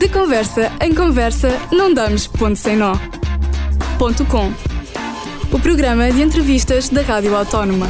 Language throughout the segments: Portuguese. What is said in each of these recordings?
De conversa em conversa, não damos ponto sem nó. Ponto com. O programa de entrevistas da Rádio Autónoma.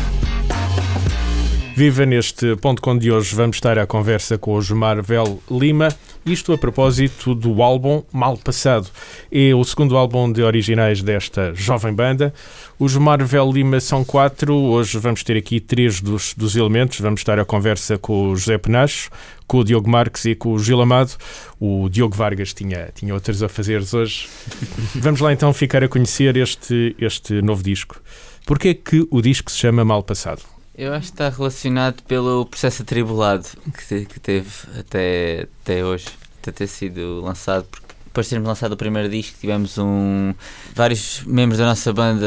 Viva neste ponto com de hoje vamos estar à conversa com o Gilmar Vel Lima, isto a propósito do álbum Mal Passado. É o segundo álbum de originais desta jovem banda. Os Marvel Lima são quatro, hoje vamos ter aqui três dos, dos elementos. Vamos estar à conversa com o José Penacho, com o Diogo Marques e com o Gil Amado. O Diogo Vargas tinha, tinha outros a fazer hoje. vamos lá então ficar a conhecer este, este novo disco. Porquê é que o disco se chama Mal Passado? Eu acho que está relacionado pelo processo atribulado que, que teve até, até hoje, até ter sido lançado, porque depois de termos lançado o primeiro disco, tivemos um. Vários membros da nossa banda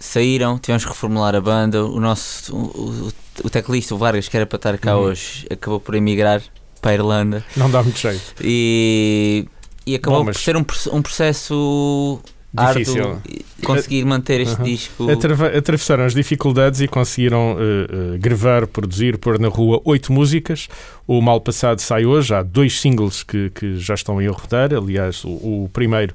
saíram, tivemos que reformular a banda. O nosso. O, o, o teclista, o Vargas, que era para estar cá uhum. hoje, acabou por emigrar para a Irlanda. Não dá muito jeito. E, e acabou Bom, mas... por ser um, um processo Difícil. conseguir manter este disco. Atravessaram as dificuldades e conseguiram uh, uh, gravar, produzir, pôr na rua oito músicas. O Mal Passado sai hoje, há dois singles que, que já estão a rodar. Aliás, o, o primeiro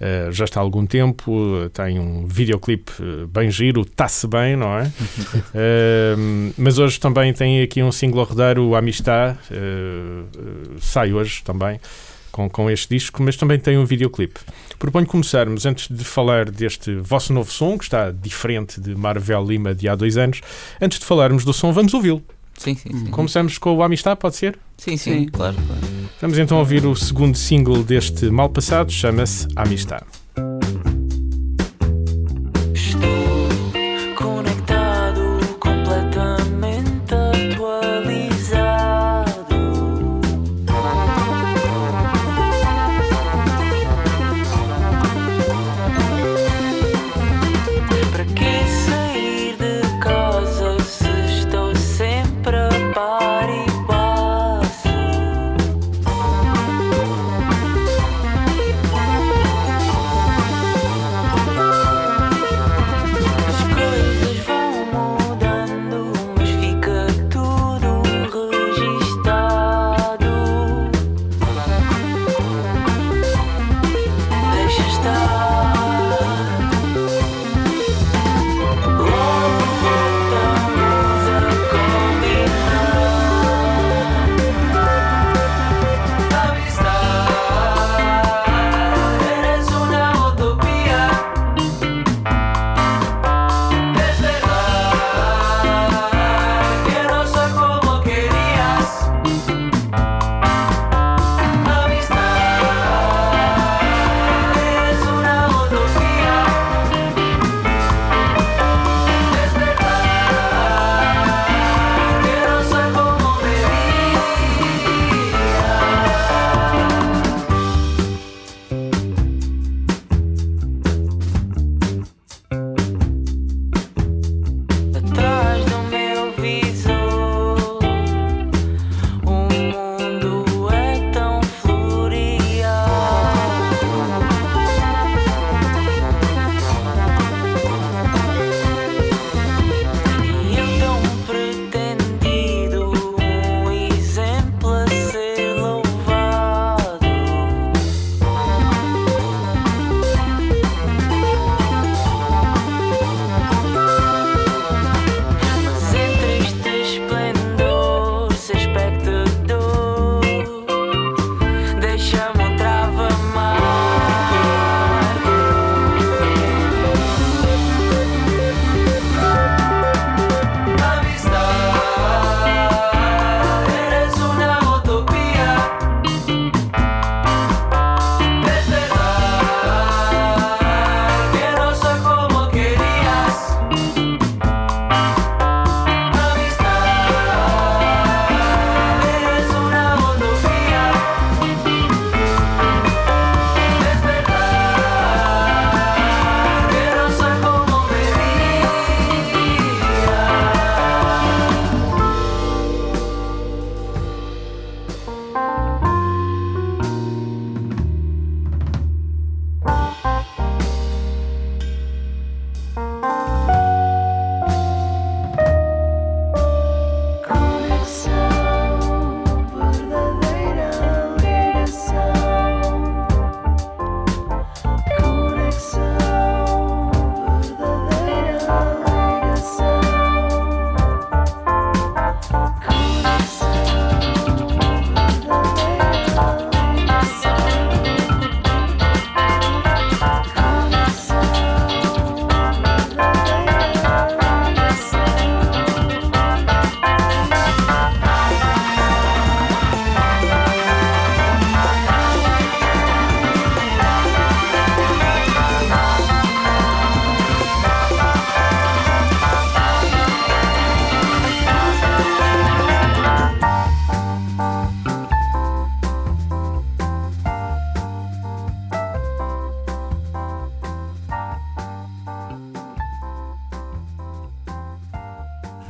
uh, já está há algum tempo, tem um videoclipe bem giro, está-se bem, não é? mas hoje também tem aqui um single a rodar, o Amistad, sai hoje também com, com este disco, mas também tem um videoclipe. Proponho começarmos, antes de falar deste vosso novo som, que está diferente de Marvel Lima de há dois anos, antes de falarmos do som, vamos ouvi-lo. Sim, sim, sim. Começamos com o Amistad, pode ser? Sim, sim, sim. Claro, claro. Vamos então ouvir o segundo single deste Mal Passado, chama-se Amistad.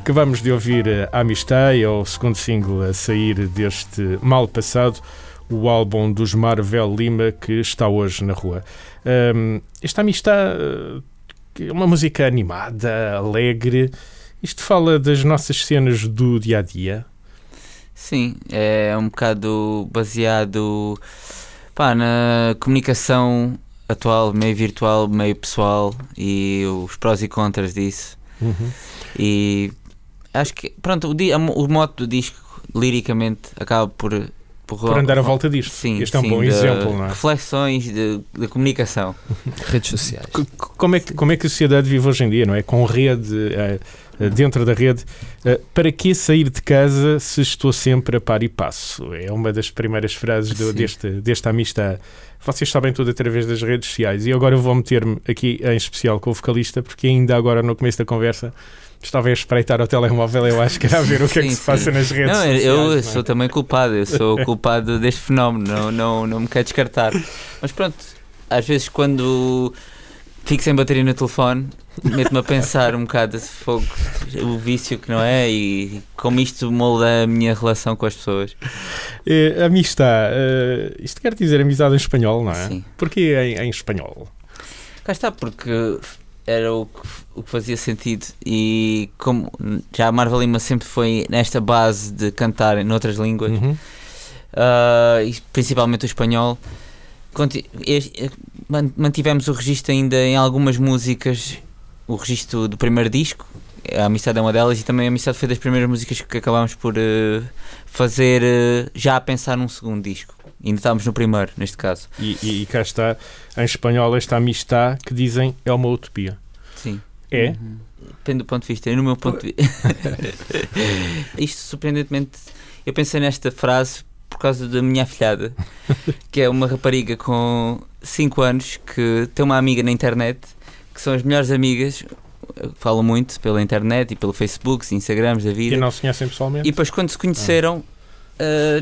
Acabamos de ouvir a Amistade, é o segundo single a sair deste Mal Passado, o álbum dos Marvel Lima que está hoje na rua. Um, esta Amistade é uma música animada, alegre. Isto fala das nossas cenas do dia a dia. Sim, é um bocado baseado pá, na comunicação atual, meio virtual, meio pessoal e os prós e contras disso. Uhum. E acho que, pronto, o, di- o moto do disco, liricamente, acaba por. Por, Por andar à volta disto. Sim, este é um sim, bom de exemplo, não é? Reflexões de, de comunicação. Redes sociais. C- Como é, que, como é que a sociedade vive hoje em dia, não é? Com rede, eh, eh, dentro da rede. Eh, para que sair de casa se estou sempre a par e passo? É uma das primeiras frases do, deste, desta amistade. Vocês sabem tudo através das redes sociais. E agora vou meter-me aqui em especial com o vocalista, porque ainda agora no começo da conversa estava a espreitar o telemóvel. Eu acho que era a ver o que é que Sim, se passa sim. nas redes Não, sociais. eu não é? sou também culpado, eu sou culpado deste fenómeno, não, não, não me quero descartar. Mas pronto, às vezes quando fico sem bateria no telefone, meto-me a pensar um bocado esse fogo, o vício que não é e como isto molda a minha relação com as pessoas. Amistade, eh, isto quer dizer amizade em espanhol, não é? Sim. Porquê em, em espanhol? Cá está, porque era o que, o que fazia sentido e como já a Marvel Lima sempre foi nesta base de cantar em outras línguas, Uhum. Uh, principalmente o espanhol. Eh, man- Mantivemos o registro ainda em algumas músicas, o registro do primeiro disco, a Amistade é uma delas, e também a Amistade foi das primeiras músicas que acabámos por eh, fazer eh, já a pensar num segundo disco. Ainda estávamos no primeiro, neste caso. E, e, e cá está, em espanhol, esta amistade que dizem é uma utopia. Sim. É? Uhum. Depende do ponto de vista. E no meu ponto de vista. Isto, surpreendentemente, eu pensei nesta frase por causa da minha afilhada, que é uma rapariga com 5 anos que tem uma amiga na internet que são as melhores amigas. Falam muito pela internet e pelo Facebook, Instagrams da E vida. não se conhecem pessoalmente? E depois, quando se conheceram, ah,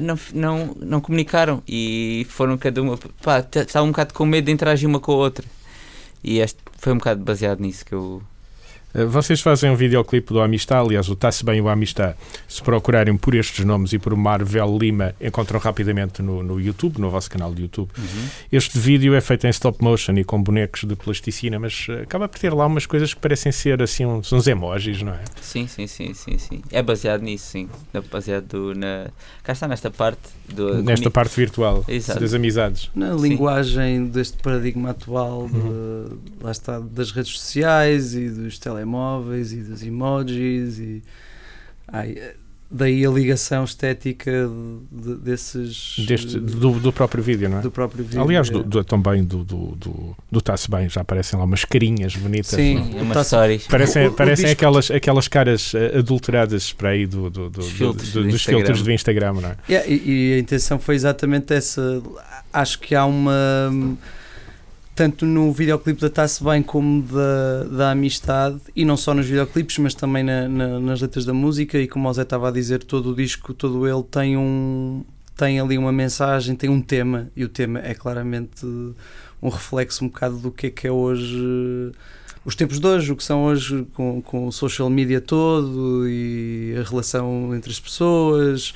não, não, não comunicaram e foram cada uma. Pá, estavam um bocado com medo de interagir uma com a outra. E este foi um bocado baseado nisso que eu. Eh, Vocês fazem um videoclipe do Amistad, aliás, o Tá-se Bem o Amistad. Se procurarem por estes nomes e por Marvel Lima, encontram rapidamente no, no YouTube, no vosso canal de YouTube. Este vídeo é feito em stop motion e com bonecos de plasticina, mas eh, acaba por ter lá umas coisas que parecem ser assim uns, uns emojis, não é? Sim, sim, sim, sim, sim. É baseado nisso, sim. É baseado na. Cá está nesta parte do. Nesta parte virtual Exato. das amizades. Na Sim. linguagem deste paradigma atual, de- Uhum. lá está, das redes sociais e dos telemóveis e dos emojis e ai, daí a ligação estética de- de- desses Deste, do, do próprio vídeo, não é? do próprio vídeo. Aliás, do, é. do- também do, do, do, do Tá-se Bem, já aparecem lá umas carinhas bonitas. Sim. não é? Umas Tá- stories. Parecem, O- o parecem disco- aquelas, aquelas caras eh, adulteradas para aí do, do, do, filtros do- do dos Instagram. filtros do Instagram, não é? Yeah, e, e a intenção foi exatamente essa. Acho que há uma. Tanto no videoclipe da Tá-se Bem como da, da Amistade, e não só nos videoclipes, mas também na- na- nas letras da música. E como o Zé estava a dizer, todo o disco, todo ele tem um. Tem ali uma mensagem, tem um tema, e o tema é claramente um reflexo um bocado do que é que é hoje os tempos de hoje, o que são hoje com, com o social media todo e a relação entre as pessoas.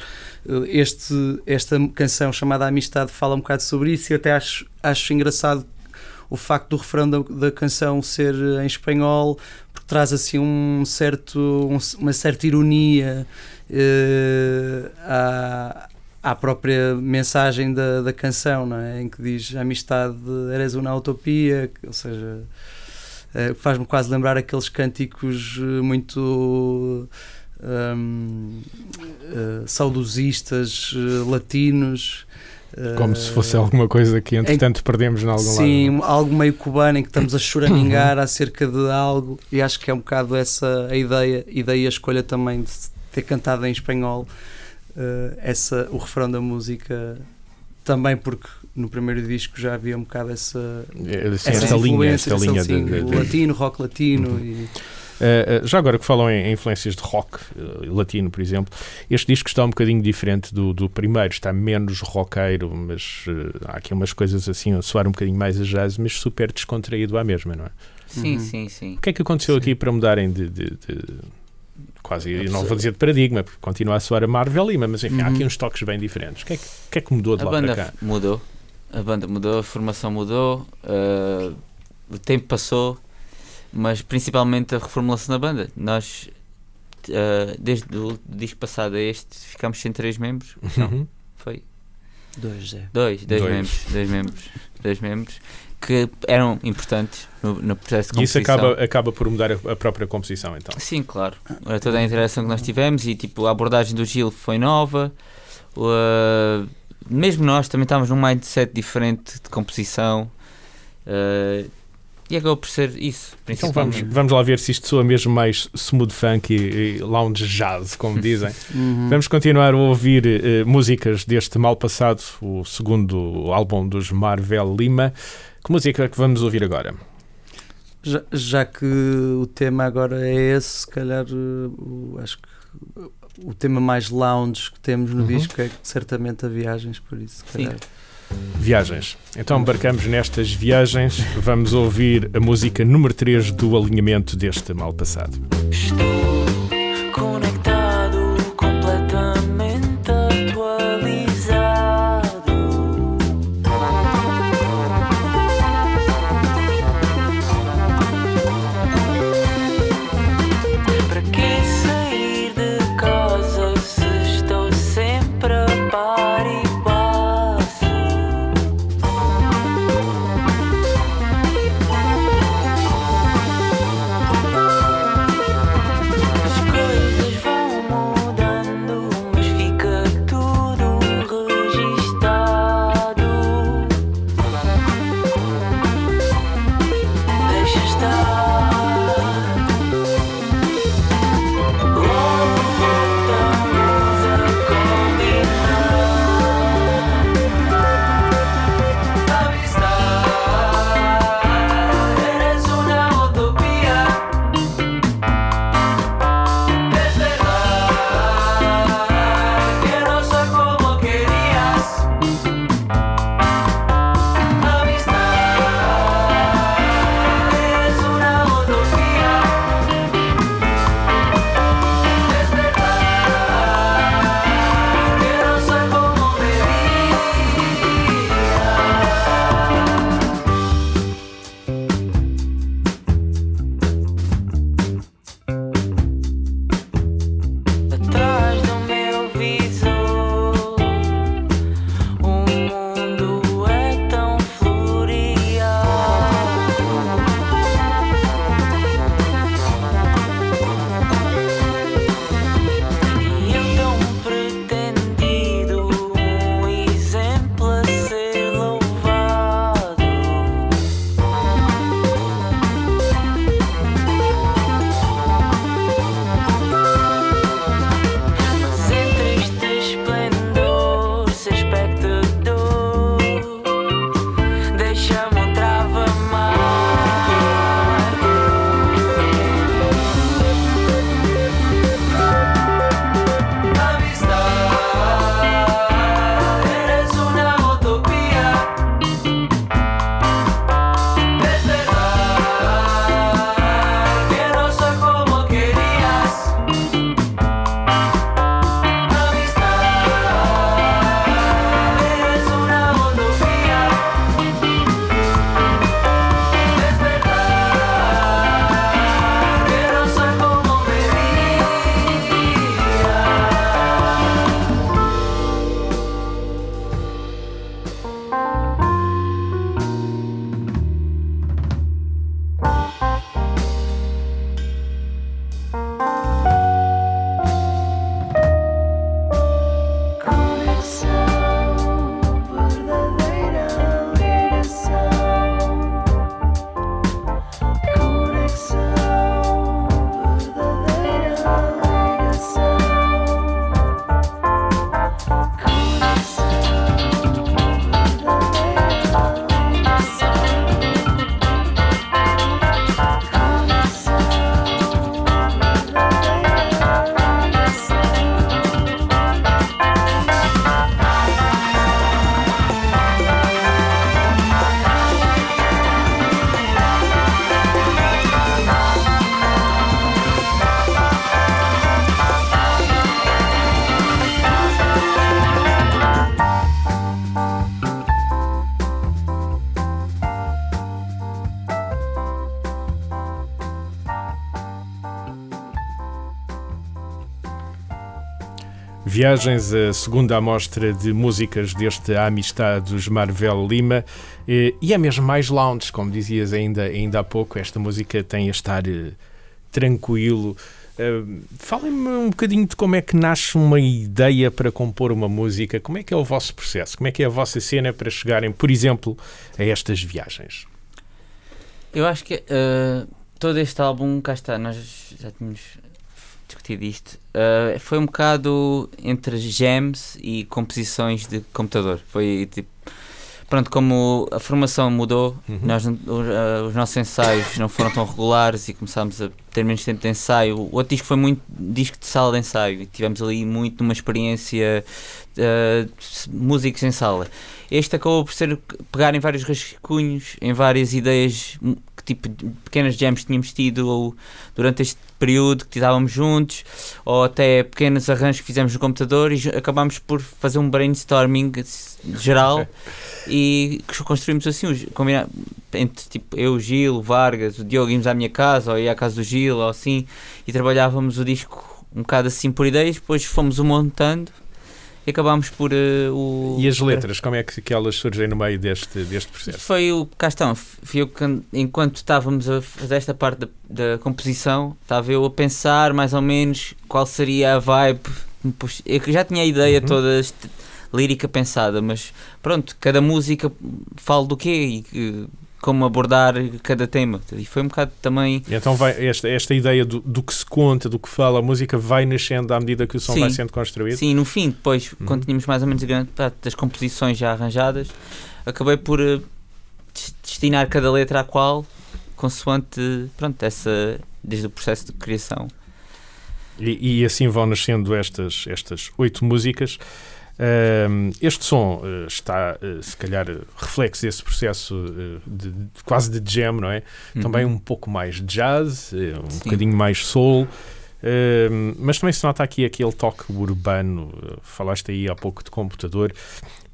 Este, esta canção chamada Amistade fala um bocado sobre isso e eu até acho, acho engraçado o facto do refrão da, da canção ser em espanhol, porque traz assim um certo, um- uma certa ironia eh, à, à própria mensagem da, da canção, não é? em que diz amistade eres uma utopia, ou seja, eh, faz-me quase lembrar aqueles cânticos eh, muito hum, eh, saudosistas eh, latinos. Como se fosse alguma coisa que, entretanto, perdemos em algum Sim, lado. algo meio cubano em que estamos a choramingar acerca de algo e acho que é um bocado essa a ideia e daí a escolha também de ter cantado em espanhol eh, essa, o refrão da música também porque no primeiro disco já havia um bocado essa, É, assim, essa esta linha, esta linha de, assim, de- o de- latino, rock latino e Uh, uh, já agora que falam em, em influências de rock uh, latino, por exemplo, este disco está um bocadinho diferente do, do primeiro, está menos roqueiro, mas uh, há aqui umas coisas assim a soar um bocadinho mais a jazz, mas super descontraído à mesma, não é? Sim, Uhum. sim, sim. O que é que aconteceu Sim. aqui para mudarem de, de- de- quase, eu não vou dizer de paradigma, porque continua a soar a Marvel Lima, mas enfim, há Uhum. aqui uns toques bem diferentes. O que é que, que, é que mudou de A lá para banda cá? f- mudou. A banda mudou, a formação mudou, uh, o tempo passou, mas principalmente a reformulação da banda. Nós, uh, desde o disco passado a este, ficámos sem três membros. Não, Uhum. foi Dois, é. dois, dois, Dois. membros, dois membros, dois membros que eram importantes no, no processo de E isso composição. acaba, acaba por mudar a, a própria composição, então. Sim, claro. Era toda a interação que nós tivemos e tipo, a abordagem do Gil foi nova. Uh, mesmo nós também estávamos num mindset diferente de composição. uh, e acabou por ser isso, Então vamos, vamos lá ver se isto soa mesmo mais smooth funk e, e lounge jazz, como dizem. Uhum. Vamos continuar a ouvir eh, músicas deste Mal Passado, o segundo álbum dos Marvel Lima. Que música é que vamos ouvir agora? Já, já que o tema agora é esse, se calhar uh, acho que uh, o tema mais lounge que temos no Uhum. disco é certamente a viagens, por isso. se Sim. Viagens. Então embarcamos nestas viagens. Vamos ouvir a música número 3 do alinhamento deste Mal Passado. Estou conectado, Viagens, a segunda amostra de músicas deste Amistade dos Marvel Lima. E é mesmo mais lounge, como dizias ainda, ainda há pouco. Esta música tem a estar eh, tranquilo. Eh, Falem-me um bocadinho de como é que nasce uma ideia para compor uma música. Como é que é o vosso processo? Como é que é a vossa cena para chegarem, por exemplo, a estas viagens? Eu acho que eh, todo este álbum, cá está, nós já tínhamos discutido isto, eh, foi um bocado entre jams e composições de computador. Foi tipo. Pronto, como a formação mudou, Uhum. nós, não- os, os nossos ensaios não foram tão regulares e começámos a ter menos tempo de ensaio. O outro disco foi muito disco de sala de ensaio e tivemos ali muito uma experiência eh, de músicos em sala. Este acabou por ser pegar em vários rascunhos, em várias ideias, hum, que tipo pequenas jams que tínhamos tido ou, durante este período que estávamos juntos, ou até pequenos arranjos que fizemos no computador e acabámos por fazer um brainstorming geral e construímos assim, os- combina- entre tipo eu, o Gil, o Vargas, o Diogo íamos à minha casa ou ia à casa do Gil ou assim e trabalhávamos o disco um bocado assim por ideias, depois fomos o montando e acabámos por eh, o. E as letras, como é que, que elas surgem no meio deste, deste processo? foi o cá estão, fui eu que, enquanto estávamos a fazer esta parte da, da composição, estava eu a pensar mais ou menos qual seria a vibe. Eu já tinha a ideia Uhum. toda este- lírica pensada, mas pronto, cada música fala do quê e como abordar cada tema. E foi um bocado também. E Então vai, esta, esta ideia do, do que se conta, do que fala a música, vai nascendo à medida que o som Sim. vai sendo construído? Sim, no fim, depois, Uhum. quando tínhamos mais ou menos a grande parte das composições já arranjadas, acabei por des- destinar cada letra à qual, consoante, pronto, essa, desde o processo de criação. E, e assim vão nascendo estas, estas oito músicas. Este som eh, está, eh, se calhar, reflexo desse processo eh, de, quase de jam, não é? Também um pouco mais jazz, um Sim. bocadinho mais soul. mas também se nota aqui aquele toque urbano. Falaste aí há pouco de computador.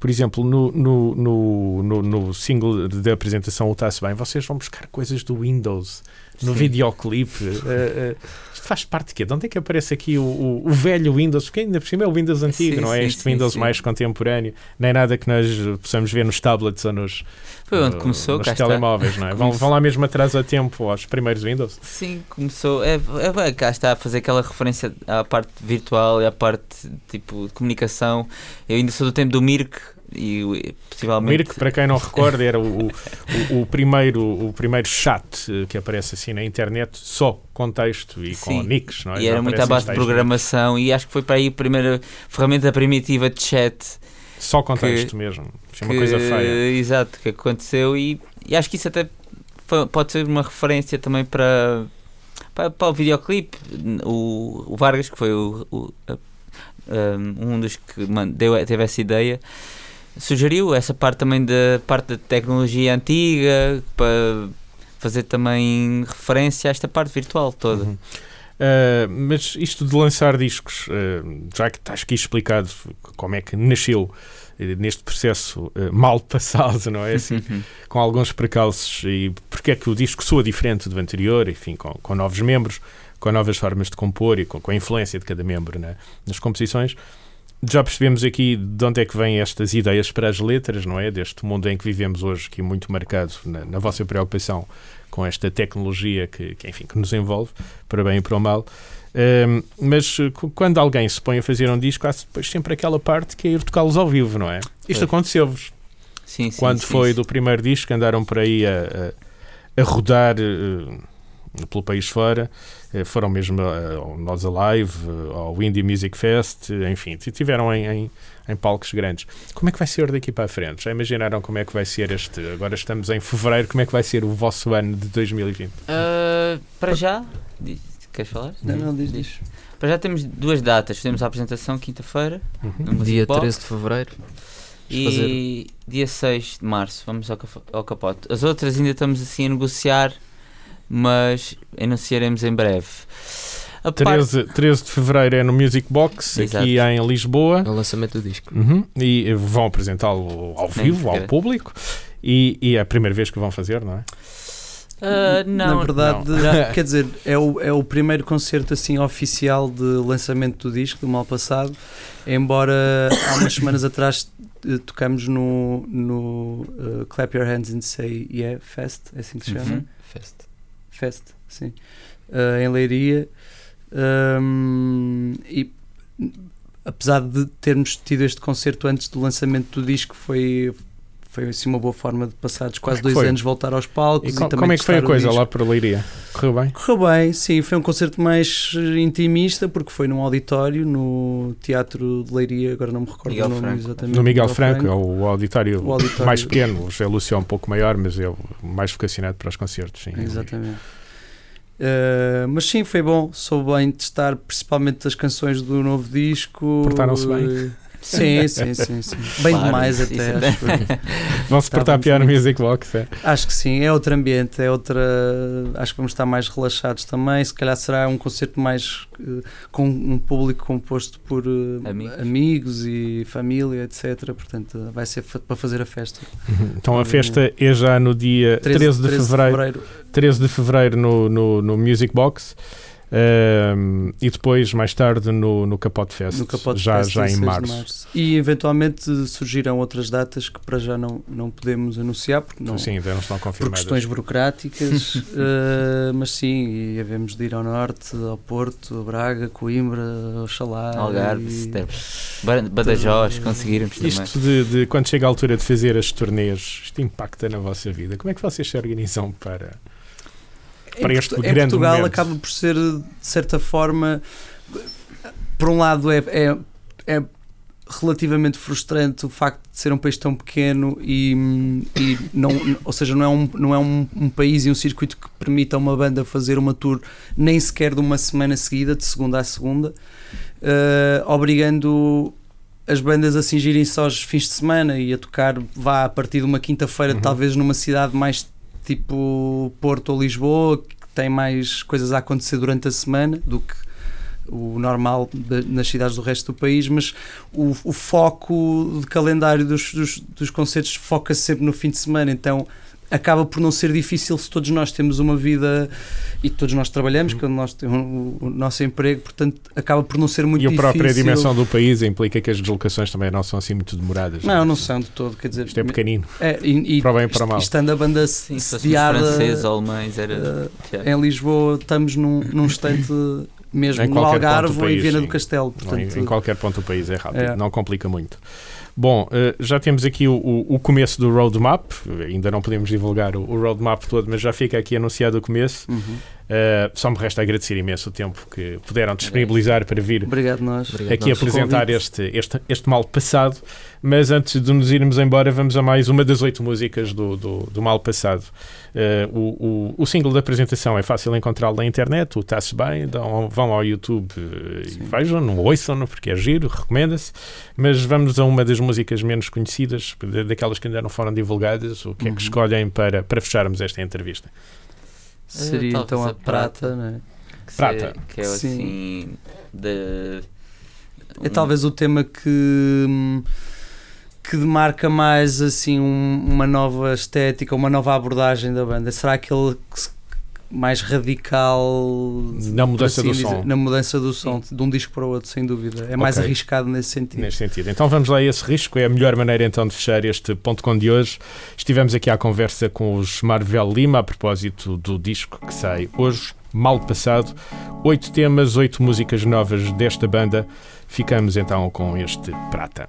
Por exemplo, no, no, no, no, no single da apresentação, o Está-se Bem, vocês vão buscar coisas do Windows no Sim. videoclipe. eh, eh, isto faz parte de quê? De onde é que aparece aqui o, o, o velho Windows? Porque ainda por cima é o Windows antigo, Sim, não é? sim, este sim, Windows mais contemporâneo. Nem nada que nós possamos ver nos tablets ou nos, Foi onde eh, começou, nos cá está. telemóveis, não é? Vão, vão lá mesmo atrás a tempo aos primeiros Windows. Sim, começou. É, é, é, cá está a fazer aquela referência à parte virtual e à parte tipo de comunicação. Eu ainda sou do tempo do Mirk e possivelmente. Mirk, para quem não recorda, era o, o, o- primeiro, o primeiro chat eh, que aparece assim na internet, só com texto e com Sim. nicks, não é? E Não era muito à base de textos. programação e acho que foi para aí a primeira ferramenta primitiva de chat Só com texto mesmo. É uma coisa feia. Exato, que aconteceu e, e acho que isso até foi- pode ser uma referência também para, para, para o videoclipe. O, o Vargas, que foi o, o- um, um dos que man- deu, teve essa ideia, sugeriu essa parte também da parte da tecnologia antiga para fazer também referência a esta parte virtual toda. Uhum. Uh, mas isto de lançar discos, uh, já que estás aqui explicado como é que nasceu eh, neste processo eh, mal passado, não é assim? com alguns precalços e porque é que o disco soa diferente do anterior, enfim, com, com novos membros, com novas formas de compor e com, com a influência de cada membro né, nas composições. Já percebemos aqui de onde é que vêm estas ideias para as letras, não é? Deste mundo em que vivemos hoje, que é muito marcado na, na vossa preocupação com esta tecnologia que, que, enfim, que nos envolve, para bem e para o mal. Um, mas cu- quando alguém se põe a fazer um disco, há depois sempre aquela parte que é ir tocá-los ao vivo, não é? Isto É. aconteceu-vos. Sim, sim, Quando sim, foi sim. do primeiro disco, andaram por aí a, a, a rodar uh, pelo país fora, uh, foram mesmo uh, ao Nós Alive, uh, ao Indie Music Fest, uh, enfim, tiveram em, em, em palcos grandes. Como é que vai ser daqui para a frente? Já imaginaram como é que vai ser este? Agora estamos em fevereiro, como é que vai ser o vosso ano de 2020? Ah, para já, queres falar? Não, não, diz, diz. Para já temos duas datas. Temos a apresentação quinta-feira, Uhum. Dia Box, 13 de fevereiro. e dia 6 de março vamos ao, ao capote. As outras ainda estamos assim a negociar, mas anunciaremos em breve. A parte- 13, 13 de fevereiro é no Music Box, Exato. aqui em Lisboa. É o lançamento do disco. Uhum. E vão apresentá-lo ao vivo, ao público. E, e é a primeira vez que vão fazer, não é? Ah, não, Na verdade, não. quer dizer, é o, é o primeiro concerto assim oficial de lançamento do disco do mal passado. Embora há umas semanas atrás eh, tocamos no, no eh, Clap Your Hands and Say Yeah Fest, é assim que se chama? Uhum. Fest. Fest, sim, eh, em Leiria. Ahm, e apesar de termos tido este concerto antes do lançamento do disco, foi, foi assim uma boa forma de passados quase é que dois foi? anos voltar aos palcos E e, co- também como é que foi a coisa lá por Leiria? Correu bem? Correu bem, sim, foi um concerto mais eh, intimista porque foi num auditório no Teatro de Leiria, agora não me recordo Miguel o nome Franco. exatamente. No Miguel Franco, é o auditório, O auditório- mais pequeno, o José Lúcio é um pouco maior, mas é o mais vocacionado para os concertos. Sim. Exatamente. Eh, mas sim, foi bom. Soube bem testar principalmente as canções do novo disco. Portaram-se bem? Eh, Sim, sim, sim, sim. Bem Claro, demais até, é- acho, eu. Vão-se portar Estávamos pior no Music Box. É. acho que sim, é outro ambiente, é outra. Acho que vamos estar mais relaxados também. Se calhar será um concerto mais eh, com um público composto por eh, Amigos. amigos e família, etc. Portanto, vai ser para fazer a festa. Então a festa é já no dia 13, de, fevereiro, 13 de fevereiro no, no, no Music Box. Ehm, e depois, mais tarde, no, no Capote Fest, No Capote já, Fest, já em 16 de março. E eventualmente surgirão outras datas que para já não, não podemos anunciar, porque não, Sim, ainda não estão por confirmadas. questões burocráticas, eh, mas sim, e havemos de ir ao norte, ao Porto, a Braga, Coimbra, Oxalá. Algarve, e- Badajoz, conseguirmos. Isto de, de quando chega a altura de fazer as turnês, isto impacta na vossa vida. Como é que vocês se organizam para. Em para este em grande Portugal momento. acaba por ser, de certa forma, por um lado é, é, é relativamente frustrante o facto de ser um país tão pequeno e, e não, ou seja, não é, um, não é um, um país e um circuito que permita a uma banda fazer uma tour nem sequer de uma semana seguida, de segunda a segunda, eh, obrigando as bandas a cingirem só aos fins de semana e a tocar vá a partir de uma quinta-feira, Uhum. talvez numa cidade mais tipo Porto ou Lisboa, que tem mais coisas a acontecer durante a semana do que o normal da- nas cidades do resto do país, mas o, o foco de calendário dos, dos, dos concertos foca-se sempre no fim de semana, então acaba por não ser difícil se todos nós temos uma vida e todos nós trabalhamos, Uhum. quando nós temos o, o nosso emprego, portanto acaba por não ser muito E a difícil. própria dimensão do país implica que as deslocações também não são assim muito demoradas. Não, não são de todo, quer dizer, Isto é pequenino. é, e, e Para bem e para mal. estando a banda Sim, sediada franceses ou alemães, era. já. em Lisboa estamos num, num instante mesmo Em no Algarve do ou em sim. do Castelo. Não, Portanto, em, em qualquer ponto do país é rápido, É. não complica muito. Bom, eh, já temos aqui o, o- começo do roadmap, ainda não podemos divulgar o roadmap todo, mas já fica aqui anunciado o começo. Uhum. Eh, só me resta agradecer imenso o tempo que puderam disponibilizar para vir Obrigado nós. Obrigado. aqui nós. apresentar este, este, este mal passado. Mas antes de nos irmos embora, vamos a mais uma das oito músicas do, do, do mal passado. Eh, o, o, o single da apresentação é fácil encontrá-lo na internet, o está-se bem, dão- vão ao YouTube eh, e Sim. vejam, não ouçam-no, porque é giro, recomenda-se. Mas vamos a uma das músicas menos conhecidas, da- daquelas que ainda não foram divulgadas. O que é Uhum. que escolhem para, para fecharmos esta entrevista? Seria talvez então a, a prata, prata. não é? Que, Prata. se- que é Sim. assim. De, É talvez o tema que que demarca mais assim um- uma nova estética, uma nova abordagem da banda. Será aquele que mais radical Na mudança por do assim som. na mudança do som, de um disco para o outro, sem dúvida. É mais Ok. arriscado nesse sentido. Neste sentido. Então vamos lá a esse risco. É a melhor maneira então de fechar este ponto com de hoje. Estivemos aqui à conversa com os Marvel Lima a propósito do disco que sai hoje, Mal Passado. Oito temas, oito músicas novas desta banda. Ficamos então com este Prata.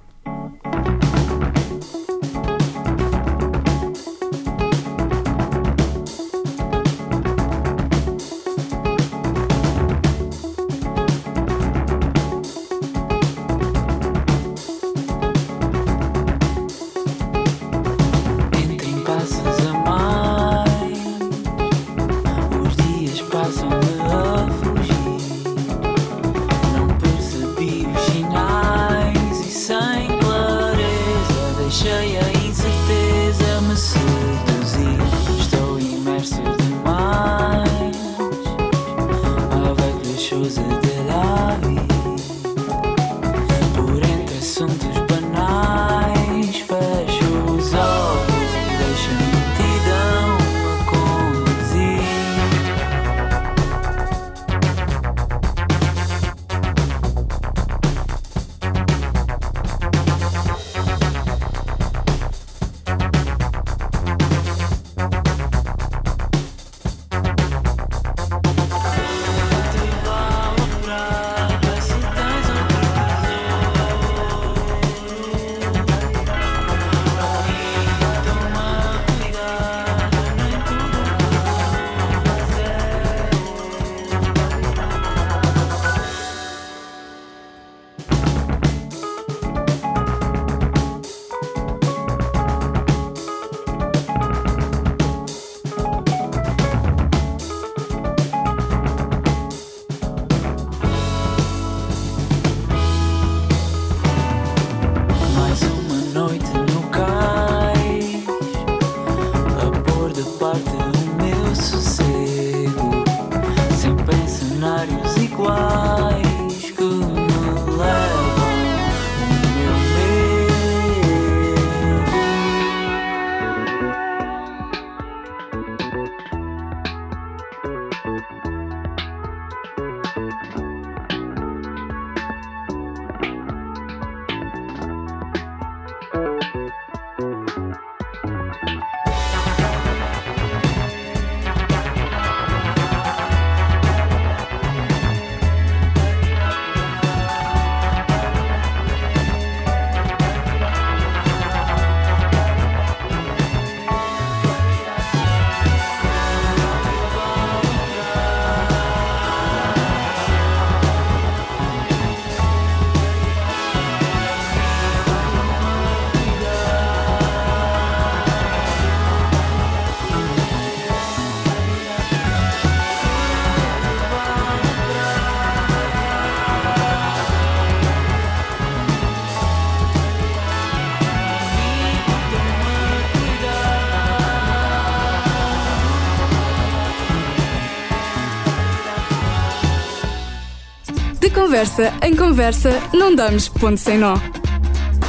Conversa em conversa, não damos ponto sem nó.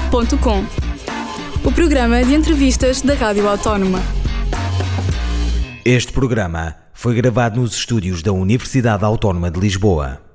Ponto com. O programa de entrevistas da Rádio Autónoma. Este programa foi gravado nos estúdios da Universidade Autónoma de Lisboa.